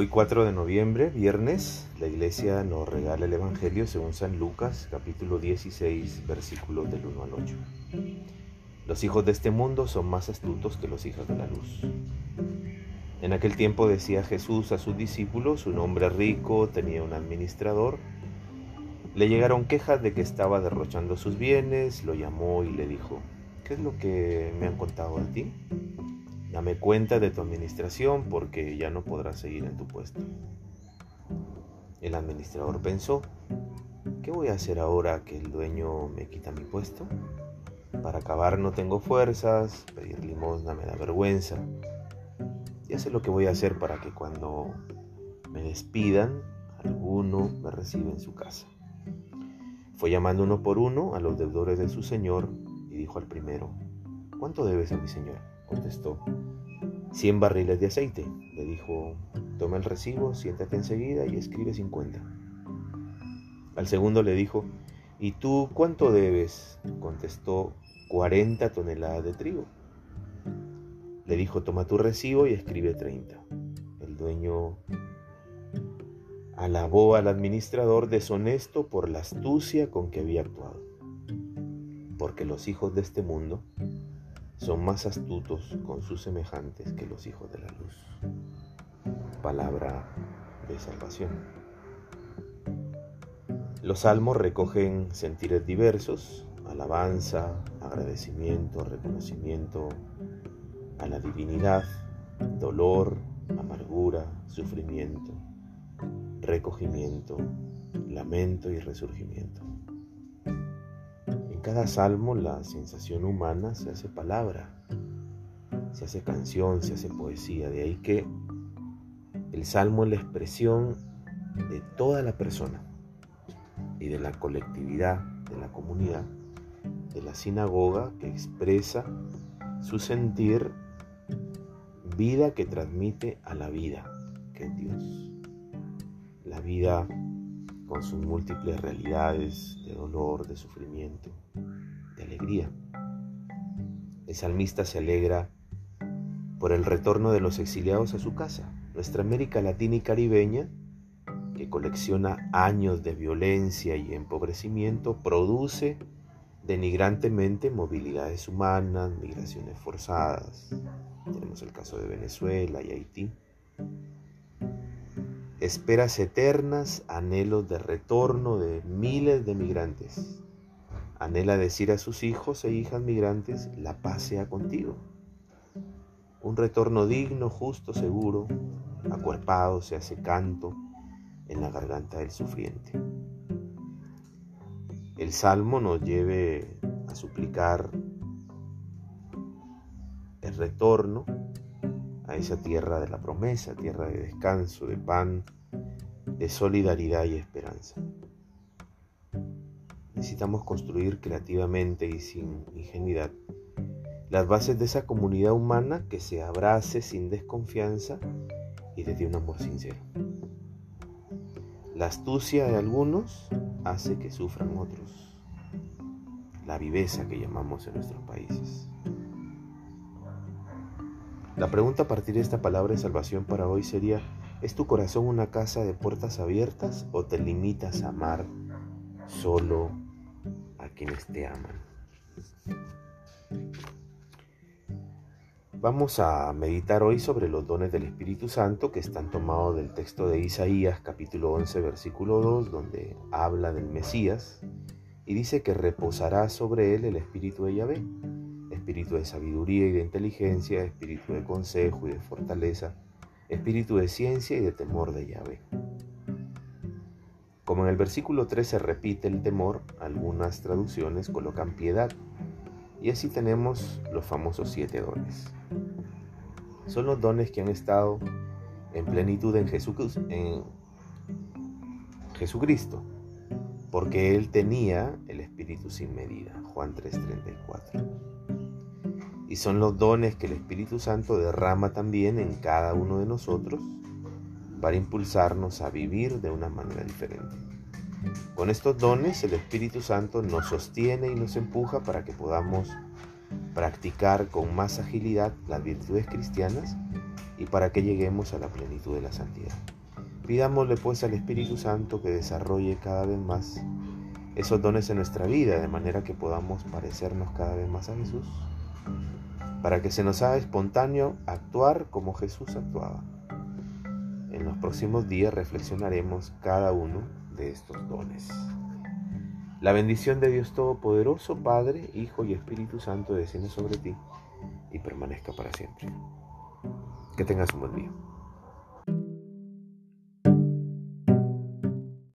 Hoy 4 de noviembre, viernes, la iglesia nos regala el Evangelio según San Lucas, capítulo 16, versículos del 1 al 8. Los hijos de este mundo son más astutos que los hijos de la luz. En aquel tiempo decía Jesús a sus discípulos, un hombre rico tenía un administrador, le llegaron quejas de que estaba derrochando sus bienes, lo llamó y le dijo, ¿qué es lo que me han contado de ti? Dame cuenta de tu administración porque ya no podrás seguir en tu puesto. El administrador pensó, ¿qué voy a hacer ahora que el dueño me quita mi puesto? Para acabar no tengo fuerzas, pedir limosna me da vergüenza. Ya sé lo que voy a hacer para que cuando me despidan, alguno me reciba en su casa. Fue llamando uno por uno a los deudores de su señor y dijo al primero, ¿cuánto debes a mi señor? Contestó, cien barriles de aceite. Le dijo, toma el recibo, siéntate enseguida y escribe cincuenta. Al segundo le dijo, ¿y tú cuánto debes? Contestó, cuarenta toneladas de trigo. Le dijo, toma tu recibo y escribe treinta. El dueño alabó al administrador deshonesto por la astucia con que había actuado. Porque los hijos de este mundo son más astutos con sus semejantes que los hijos de la luz. Palabra de salvación. Los salmos recogen sentires diversos, alabanza, agradecimiento, reconocimiento a la divinidad, dolor, amargura, sufrimiento, recogimiento, lamento y resurgimiento cada salmo la sensación humana se hace palabra, se hace canción, se hace poesía. De ahí que el salmo es la expresión de toda la persona y de la colectividad, de la comunidad, de la sinagoga que expresa su sentir, vida que transmite a la vida, que es Dios. La vida con sus múltiples realidades de dolor, de sufrimiento, de alegría. El salmista se alegra por el retorno de los exiliados a su casa. Nuestra América Latina y Caribeña, que colecciona años de violencia y empobrecimiento, produce denigrantemente movilidades humanas, migraciones forzadas. Tenemos el caso de Venezuela y Haití esperas eternas, anhelos de retorno de miles de migrantes. Anhela decir a sus hijos e hijas migrantes, la paz sea contigo. Un retorno digno, justo, seguro, acuerpado se hace canto en la garganta del sufriente. El salmo nos lleve a suplicar el retorno a esa tierra de la promesa, tierra de descanso, de pan, de solidaridad y esperanza. Necesitamos construir creativamente y sin ingenuidad las bases de esa comunidad humana que se abrace sin desconfianza y desde un amor sincero. La astucia de algunos hace que sufran otros. La viveza que llamamos en nuestros países. La pregunta a partir de esta palabra de salvación para hoy sería, ¿es tu corazón una casa de puertas abiertas o te limitas a amar solo a quienes te aman? Vamos a meditar hoy sobre los dones del Espíritu Santo que están tomados del texto de Isaías capítulo 11 versículo 2 donde habla del Mesías y dice que reposará sobre él el Espíritu de Yahvé espíritu de sabiduría y de inteligencia, espíritu de consejo y de fortaleza, espíritu de ciencia y de temor de Yahvé. Como en el versículo 3 se repite el temor, algunas traducciones colocan piedad, y así tenemos los famosos siete dones. Son los dones que han estado en plenitud en, en Jesucristo, porque Él tenía el Espíritu sin medida. Juan 3:34 y son los dones que el Espíritu Santo derrama también en cada uno de nosotros para impulsarnos a vivir de una manera diferente. Con estos dones el Espíritu Santo nos sostiene y nos empuja para que podamos practicar con más agilidad las virtudes cristianas y para que lleguemos a la plenitud de la santidad. Pidámosle pues al Espíritu Santo que desarrolle cada vez más esos dones en nuestra vida de manera que podamos parecernos cada vez más a Jesús, para que se nos haga espontáneo actuar como Jesús actuaba. En los próximos días reflexionaremos cada uno de estos dones. La bendición de Dios Todopoderoso, Padre, Hijo y Espíritu Santo desciende sobre ti y permanezca para siempre. Que tengas un buen día.